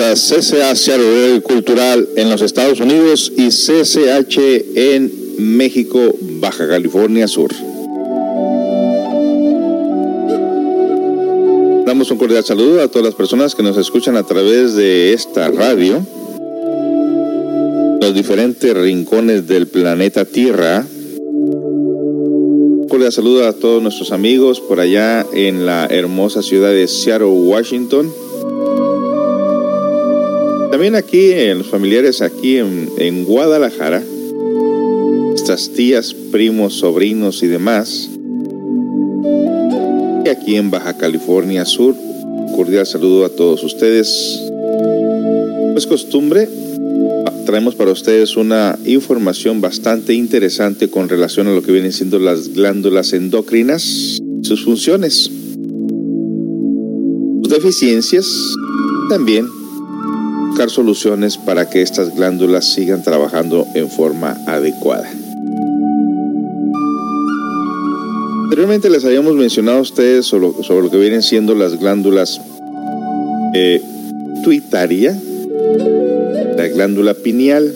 Bienvenidos a CCH Seattle Cultural en los Estados Unidos y CCH en México, Baja California Sur. Damos un cordial saludo a todas las personas que nos escuchan a través de esta radio, los diferentes rincones del planeta Tierra. Un cordial saludo a todos nuestros amigos por allá en la hermosa ciudad de Seattle, Washington también aquí, en los familiares aquí en, Guadalajara, estas tías, primos, sobrinos y demás. Y aquí en Baja California Sur, cordial saludo a todos ustedes. Es costumbre, traemos para ustedes una información bastante interesante con relación a lo que vienen siendo las glándulas endocrinas, sus funciones, sus deficiencias, también soluciones para que estas glándulas sigan trabajando en forma adecuada. Anteriormente les habíamos mencionado a ustedes sobre, lo que vienen siendo las glándulas eh, tuitaria, la glándula pineal.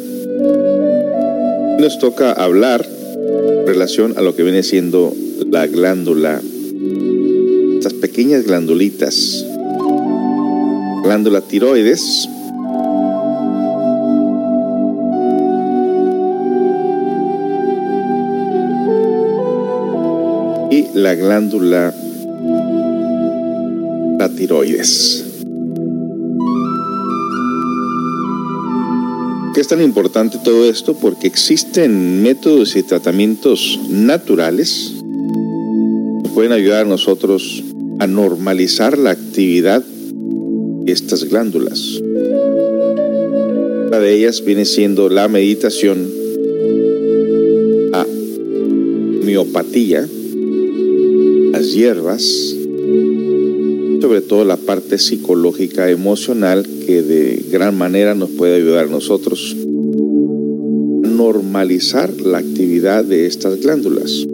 Nos toca hablar en relación a lo que viene siendo la glándula, estas pequeñas glandulitas, glándula tiroides, la glándula la tiroides. ¿Qué es tan importante todo esto? Porque existen métodos y tratamientos naturales que pueden ayudar a nosotros a normalizar la actividad de estas glándulas. Una de ellas viene siendo la meditación, a miopatía, hierbas, sobre todo la parte psicológica, emocional, que de gran manera nos puede ayudar a nosotros a normalizar la actividad de estas glándulas.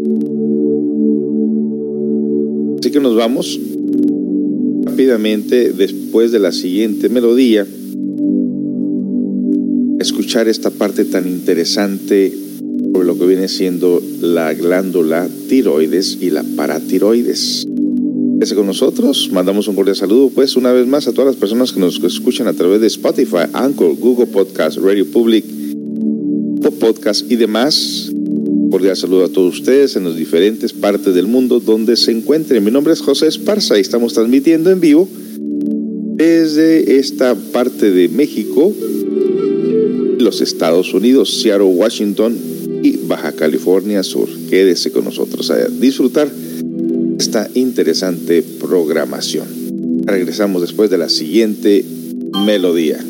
Así que nos vamos rápidamente después de la siguiente melodía escuchar esta parte tan interesante lo que viene siendo la glándula tiroides y la paratiroides. Quédese con nosotros, mandamos un cordial saludo pues una vez más a todas las personas que nos escuchan a través de Spotify, Anchor, Google Podcast, Radio Public, Podcast y demás. Cordial saludo a todos ustedes en las diferentes partes del mundo donde se encuentren. Mi nombre es José Esparza y estamos transmitiendo en vivo desde esta parte de México, los Estados Unidos, Seattle, Washington, Baja California Sur. Quédese con nosotros a disfrutar esta interesante programación. Regresamos después de la siguiente melodía.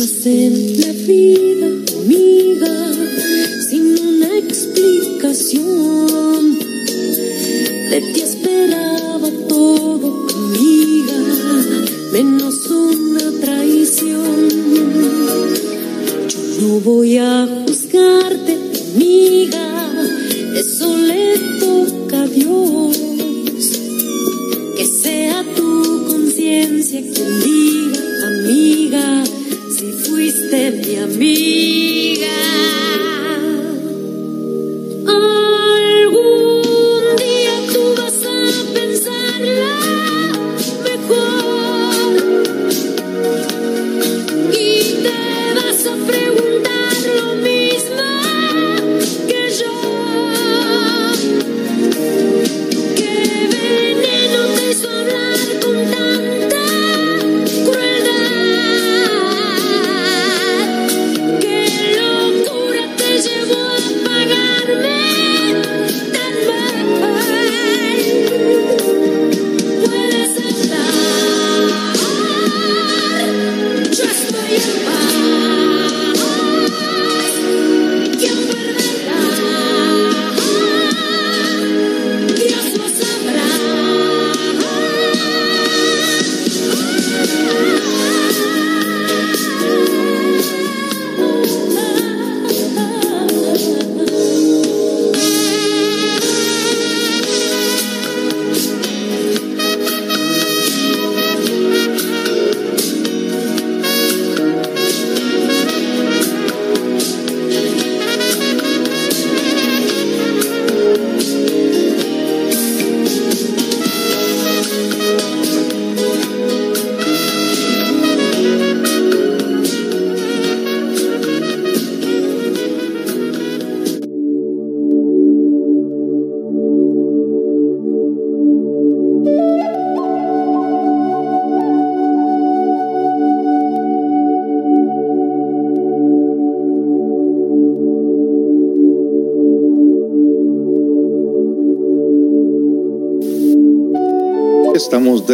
cosas en la vida, amiga, sin una explicación. De ti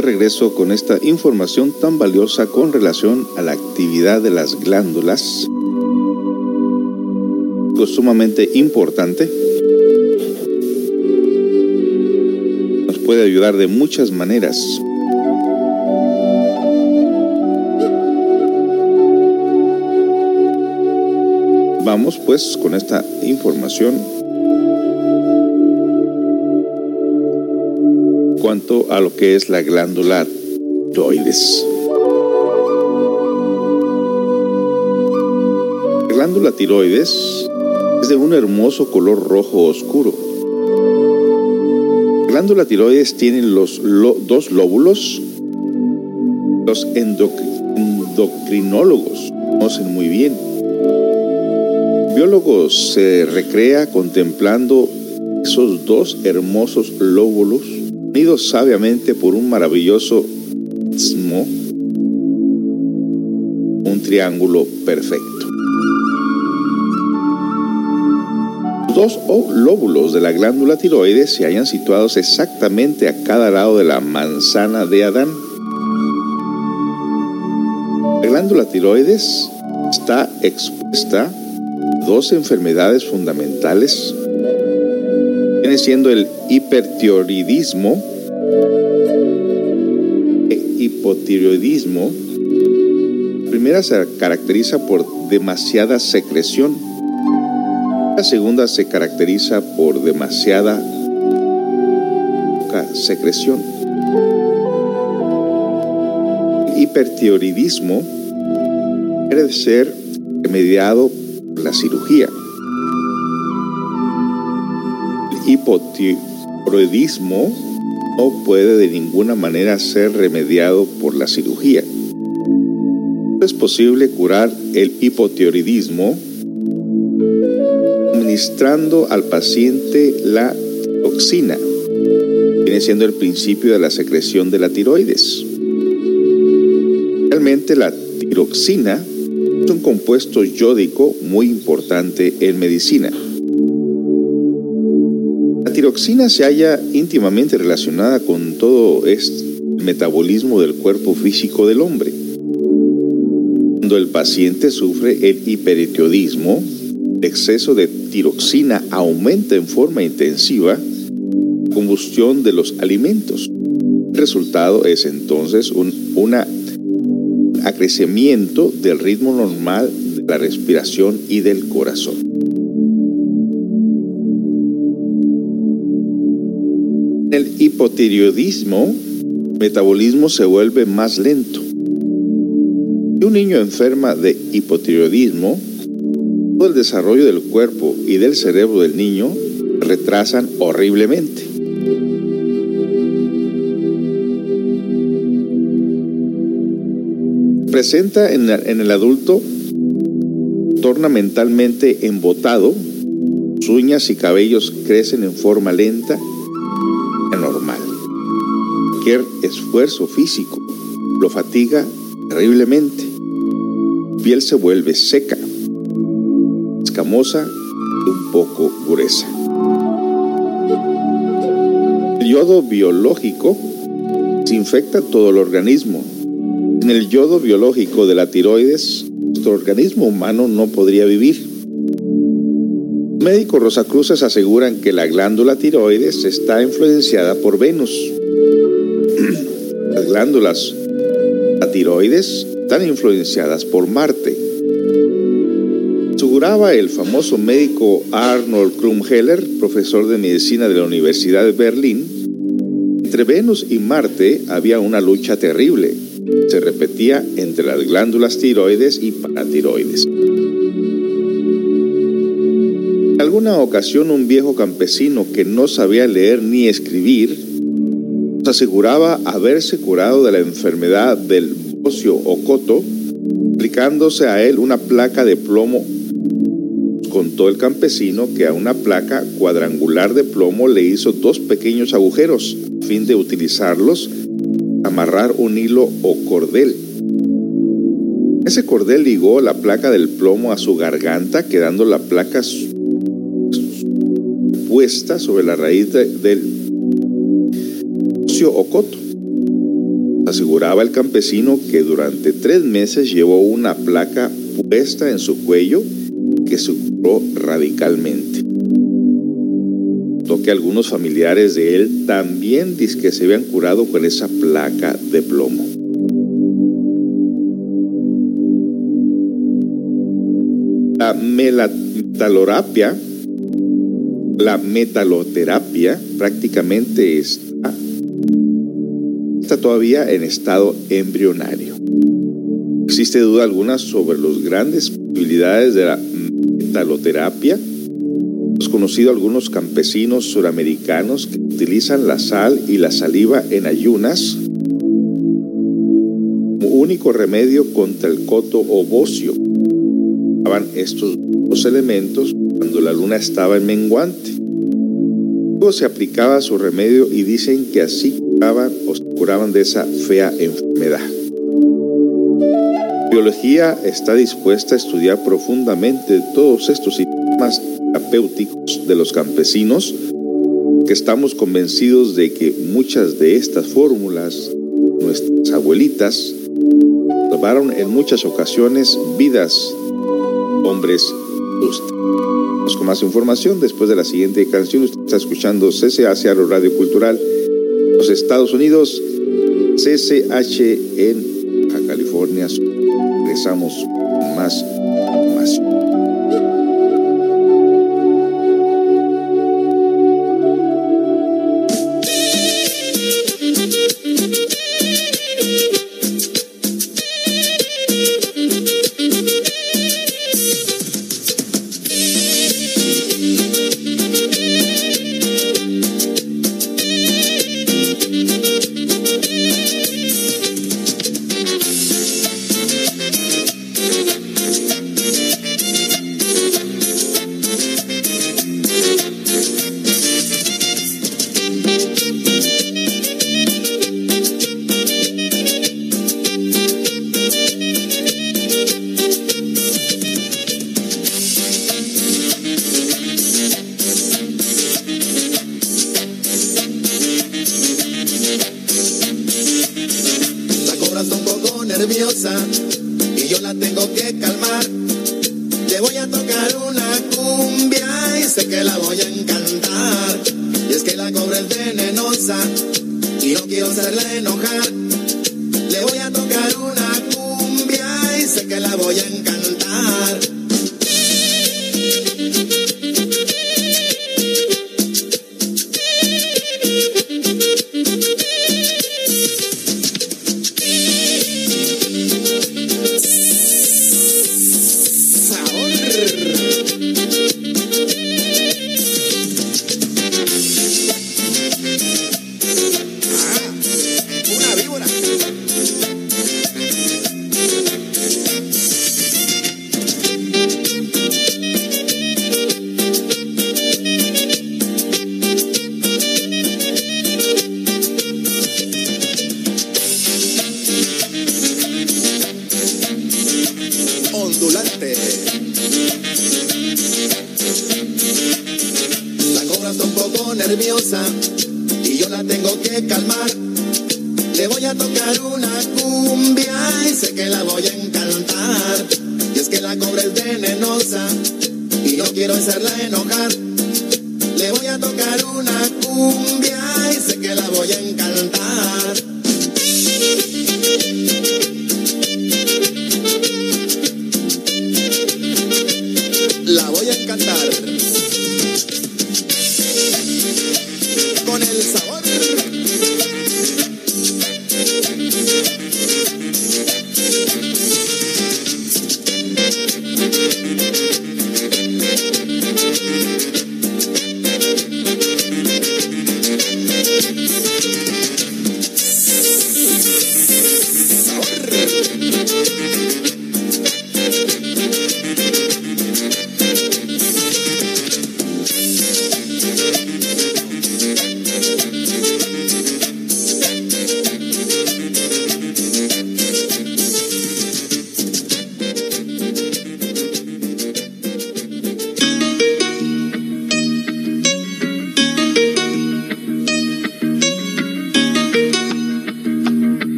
regreso con esta información tan valiosa con relación a la actividad de las glándulas. Sumamente importante. Nos puede ayudar de muchas maneras. Vamos pues con esta información cuanto a lo que es la glándula tiroides. La glándula tiroides es de un hermoso color rojo oscuro. La glándula tiroides tiene los dos lóbulos. Los endocrinólogos conocen muy bien. biólogos se recrea contemplando esos dos hermosos lóbulos unidos sabiamente por un maravilloso un triángulo perfecto. Los dos lóbulos de la glándula tiroides se hallan situados exactamente a cada lado de la manzana de Adán. La glándula tiroides está expuesta a dos enfermedades fundamentales siendo el hipertiroidismo e hipotiroidismo. La primera se caracteriza por demasiada secreción. La segunda se caracteriza por demasiada secreción. El hipertiroidismo debe ser remediado por la cirugía hipotiroidismo no puede de ninguna manera ser remediado por la cirugía. Es posible curar el hipotiroidismo administrando al paciente la toxina. Viene siendo el principio de la secreción de la tiroides. Realmente la tiroxina es un compuesto yódico muy importante en medicina tiroxina se halla íntimamente relacionada con todo este metabolismo del cuerpo físico del hombre. Cuando el paciente sufre el hipertiroidismo, el exceso de tiroxina aumenta en forma intensiva, la combustión de los alimentos. El resultado es entonces un una acrecimiento del ritmo normal de la respiración y del corazón. Hipotiroidismo, metabolismo se vuelve más lento. Si un niño enferma de hipotiroidismo, todo el desarrollo del cuerpo y del cerebro del niño retrasan horriblemente. Presenta en, el adulto, torna mentalmente embotado, sus uñas y cabellos crecen en forma lenta. Cualquier esfuerzo físico lo fatiga terriblemente. Piel se vuelve seca, escamosa y un poco gruesa. El yodo biológico se infecta todo el organismo. En el yodo biológico de la tiroides, nuestro organismo humano no podría vivir. Médicos rosacruces aseguran que la glándula tiroides está influenciada por Venus. Las glándulas la tiroides están influenciadas por Marte. Aseguraba el famoso médico Arnold Krumheller, profesor de medicina de la Universidad de Berlín, entre Venus y Marte había una lucha terrible. Se repetía entre las glándulas tiroides y paratiroides. En alguna ocasión un viejo campesino que no sabía leer ni escribir aseguraba haberse curado de la enfermedad del bocio o coto aplicándose a él una placa de plomo contó el campesino que a una placa cuadrangular de plomo le hizo dos pequeños agujeros a fin de utilizarlos amarrar un hilo o cordel. Ese cordel ligó la placa del plomo a su garganta, quedando la placa puesta sobre la raíz del ocio o coto. Aseguraba el campesino que durante tres meses llevó una placa puesta en su cuello que se curó radicalmente. que algunos familiares de él también dicen que se habían curado con esa placa de plomo. La metaloterapia, la metaloterapia prácticamente está todavía en estado embrionario. Existe duda alguna sobre las grandes posibilidades de la metaloterapia. Hemos conocido algunos campesinos suramericanos que utilizan la sal y la saliva en ayunas como único remedio contra el coto o bocio. Usaban estos dos elementos cuando la luna estaba en menguante. Luego se aplicaba su remedio y dicen que así curaban o se curaban de esa fea enfermedad. La biología está dispuesta a estudiar profundamente todos estos sistemas terapéuticos de los campesinos, que estamos convencidos de que muchas de estas fórmulas, nuestras abuelitas, salvaron en muchas ocasiones vidas, hombres. Con más información, después de la siguiente canción, usted está escuchando CCH Radio Cultural, Estados Unidos, CCH en California regresamos más le voy a tocar una cumbia y sé que la voy a encantar.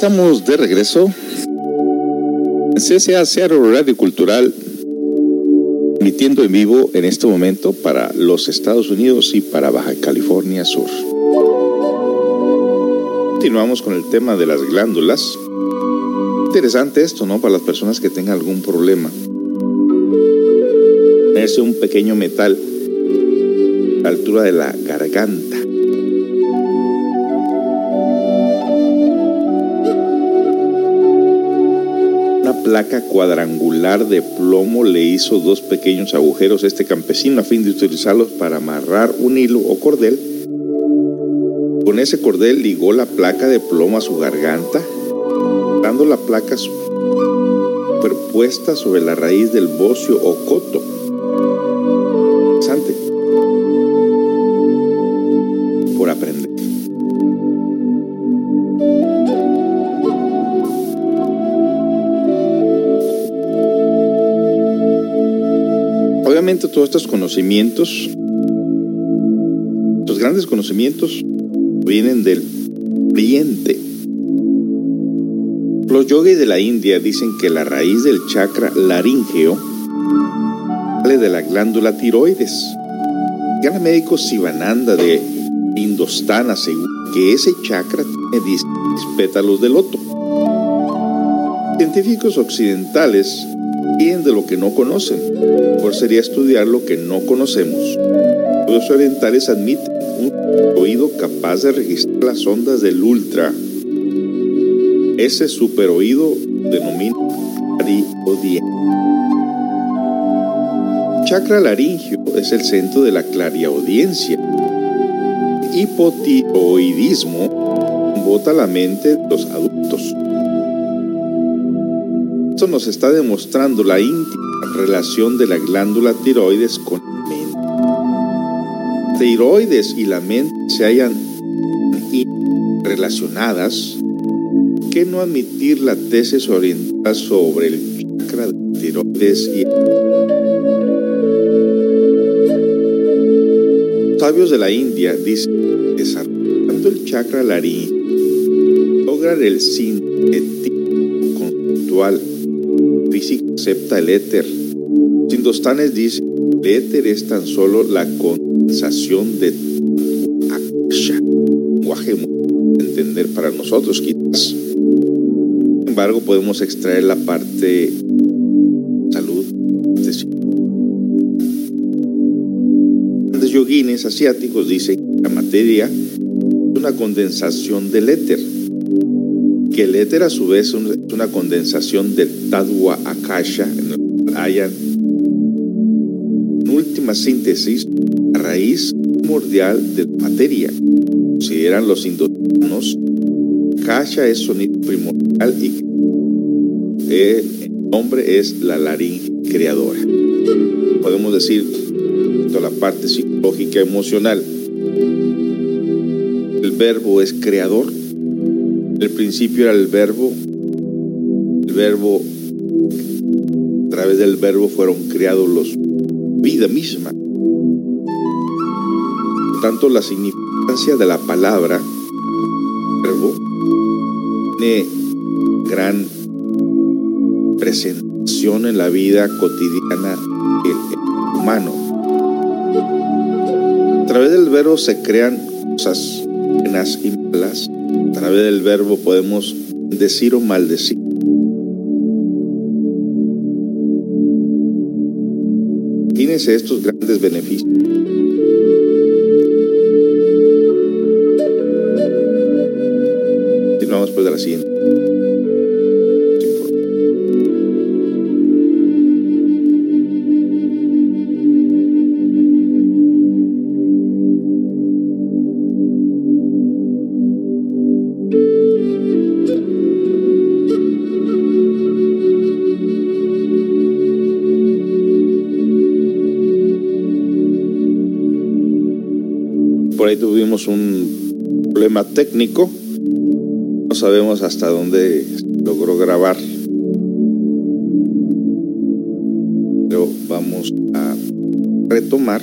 De regreso. CSA Seattle Radio Cultural, emitiendo en vivo en este momento para los Estados Unidos y para Baja California Sur. Continuamos con el tema de las glándulas. Interesante esto, ¿no? Para las personas que tengan algún problema. Es un pequeño metal a la altura de la garganta placa cuadrangular de plomo le hizo dos pequeños agujeros a este campesino a fin de utilizarlos para amarrar un hilo o cordel. Con ese cordel ligó la placa de plomo a su garganta, dando la placa superpuesta sobre la raíz del bocio o coto. Estos conocimientos, los grandes conocimientos vienen del Oriente. Los yogis de la India dicen que la raíz del chakra laríngeo sale de la glándula tiroides. El gran médico Sivananda de Indostana asegura que ese chakra tiene 10 pétalos de loto. Científicos occidentales de lo que no conocen. Mejor sería estudiar lo que no conocemos. Los orientales admiten un oído capaz de registrar las ondas del ultra. Ese superoído denomina clariaudiencia. Chakra laringio es el centro de la clariaudiencia. Hipotiroidismo bota la mente de los adultos. Esto nos está demostrando la íntima relación de la glándula tiroides con la mente. Tiroides y la mente se hayan relacionadas, ¿qué no admitir la tesis orientada sobre el chakra de tiroides y sabios de la India dicen desarrollando el chakra laríngeo logran el sintetismo conceptual físico acepta el éter. Sindostanes dice el éter es tan solo la condensación de Akasha lenguaje entender para nosotros quizás. Sin embargo podemos extraer la parte salud Los yoguines asiáticos dicen que la materia es una condensación del éter, que el éter a su vez es una condensación del Tadwa Akasha, en cual hayan en última síntesis la raíz primordial de la materia. Consideran los indostanos, Akasha es sonido primordial y el nombre es la laringe creadora. Podemos decir la parte psicológica emocional. El verbo es creador. El principio era el verbo. El verbo, a través del verbo fueron creados los vida misma. Por tanto, la significancia de la palabra verbo tiene gran presentación en la vida cotidiana del humano. A través del verbo se crean cosas buenas y malas. A través del verbo podemos decir o maldecir. Estos grandes beneficios. Continuamos pues de la siguiente. Ahí tuvimos un problema técnico. No sabemos hasta dónde logró grabar. Pero vamos a retomar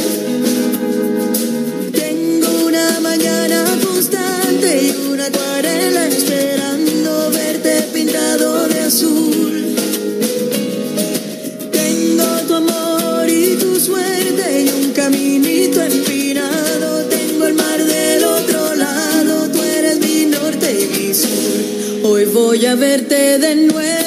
Voy a verte de nuevo,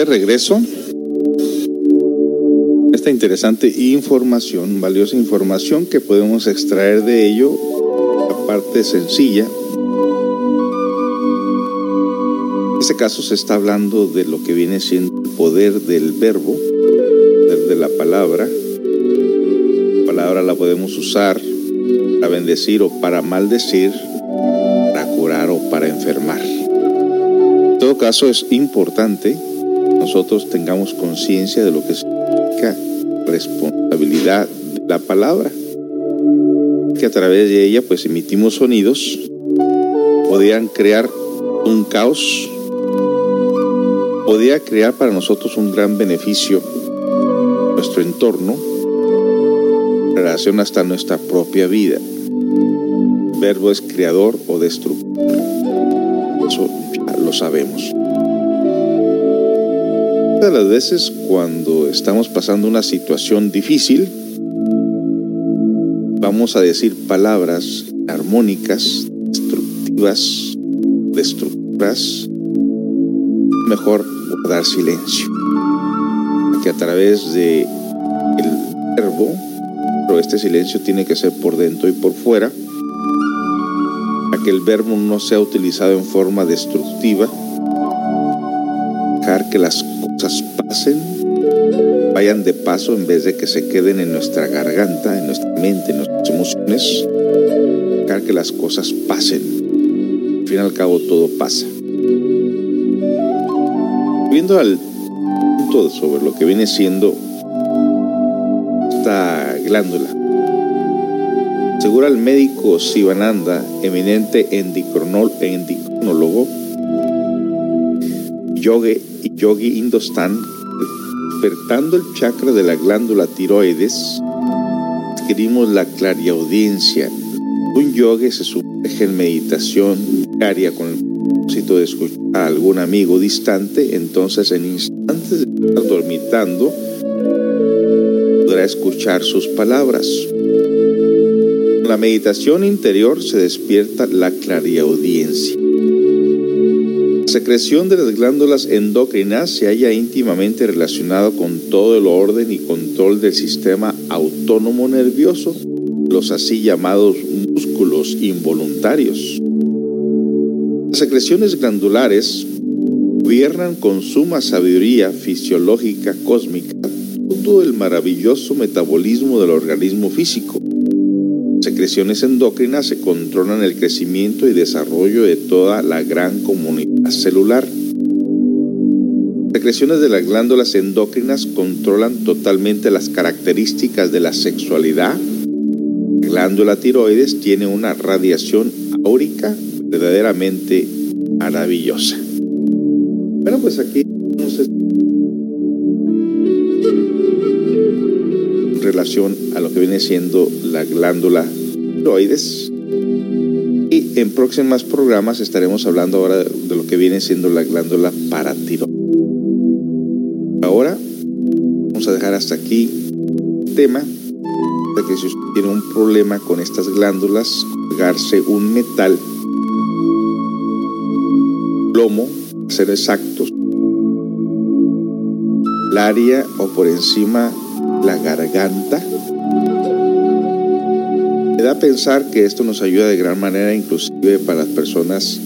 de regreso. Esta interesante información, valiosa información que podemos extraer de ello, la parte sencilla. En este caso se está hablando de lo que viene siendo el poder del verbo, de la palabra. La palabra la podemos usar para bendecir o para maldecir, para curar o para enfermar. En todo caso es importante nosotros tengamos conciencia de lo que significa responsabilidad de la palabra, que a través de ella pues emitimos sonidos, podían crear un caos, podía crear para nosotros un gran beneficio en nuestro entorno, en relación hasta nuestra propia vida. El verbo es creador o destructor. Eso ya lo sabemos. De las veces cuando estamos pasando una situación difícil, vamos a decir palabras armónicas, destructivas, destructoras. Mejor guardar silencio. Que a través de el verbo, pero este silencio tiene que ser por dentro y por fuera, para que el verbo no sea utilizado en forma destructiva, dejar que las vayan de paso en vez de que se queden en nuestra garganta, en nuestra mente, en nuestras emociones, dejar que las cosas pasen. Al fin y al cabo todo pasa. Viendo al punto sobre lo que viene siendo esta glándula, segura el médico Sivananda, eminente endicrinólogo, yogi, yogi Indostan, despertando el chakra de la glándula tiroides, adquirimos la clariaudiencia. Un yogi se sumerge en meditación diaria con el propósito de escuchar a algún amigo distante, entonces en instantes de estar dormitando, podrá escuchar sus palabras. Con la meditación interior se despierta la clariaudiencia. Secreción de las glándulas endócrinas se halla íntimamente relacionado con todo el orden y control del sistema autónomo nervioso, los así llamados músculos involuntarios. Las secreciones glandulares gobiernan con suma sabiduría fisiológica cósmica todo el maravilloso metabolismo del organismo físico. Secreciones endócrinas se controlan el crecimiento y desarrollo de toda la gran comunidad celular. Secreciones de las glándulas endócrinas controlan totalmente las características de la sexualidad. La glándula tiroides tiene una radiación áurica verdaderamente maravillosa. Bueno, pues aquí en relación a lo que viene siendo la glándula tiroides. Y en próximos programas estaremos hablando ahora de que viene siendo la glándula paratiroides. Ahora vamos a dejar hasta aquí el tema de que si usted tiene un problema con estas glándulas, pegarse un metal, plomo, ser exactos, el área o por encima la garganta. Me da a pensar que esto nos ayuda de gran manera, inclusive para las personas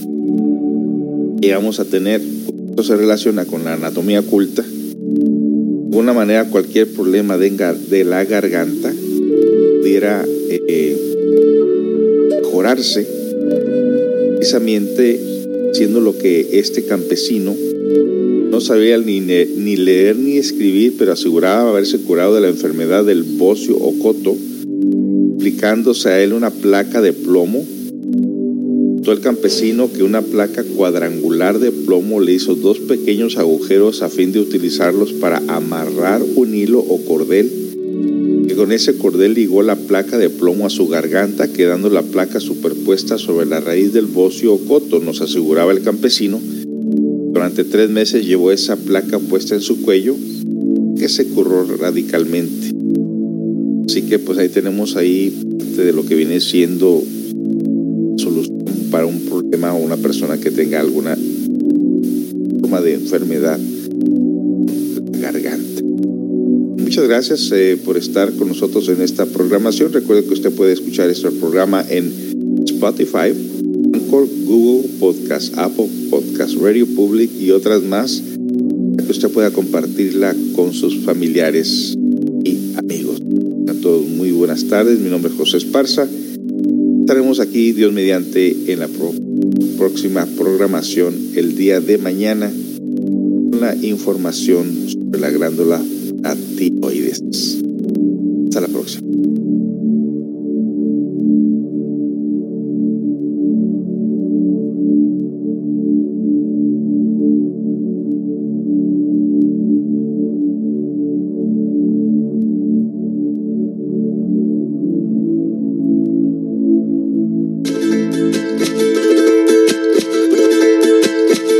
que vamos a tener, esto se relaciona con la anatomía oculta, de alguna manera cualquier problema de, de la garganta pudiera eh, mejorarse precisamente siendo lo que este campesino no sabía ni, ni leer ni escribir, pero aseguraba haberse curado de la enfermedad del bocio o coto, aplicándose a él una placa de plomo. El campesino que una placa cuadrangular de plomo le hizo dos pequeños agujeros a fin de utilizarlos para amarrar un hilo o cordel que con ese cordel ligó la placa de plomo a su garganta, quedando la placa superpuesta sobre la raíz del bocio o coto, nos aseguraba el campesino. Durante tres meses llevó esa placa puesta en su cuello, que se curró radicalmente. Así que pues ahí tenemos ahí parte de lo que viene siendo para un problema o una persona que tenga alguna forma de enfermedad garganta. Muchas gracias eh, por estar con nosotros en esta programación. Recuerde que usted puede escuchar este programa en Spotify, Anchor, Google Podcast, Apple Podcast, Radio Public y otras más, que usted pueda compartirla con sus familiares y amigos. A todos muy buenas tardes. Mi nombre es José Esparza. Estaremos aquí, Dios mediante, en la próxima programación el día de mañana con la información sobre la glándula.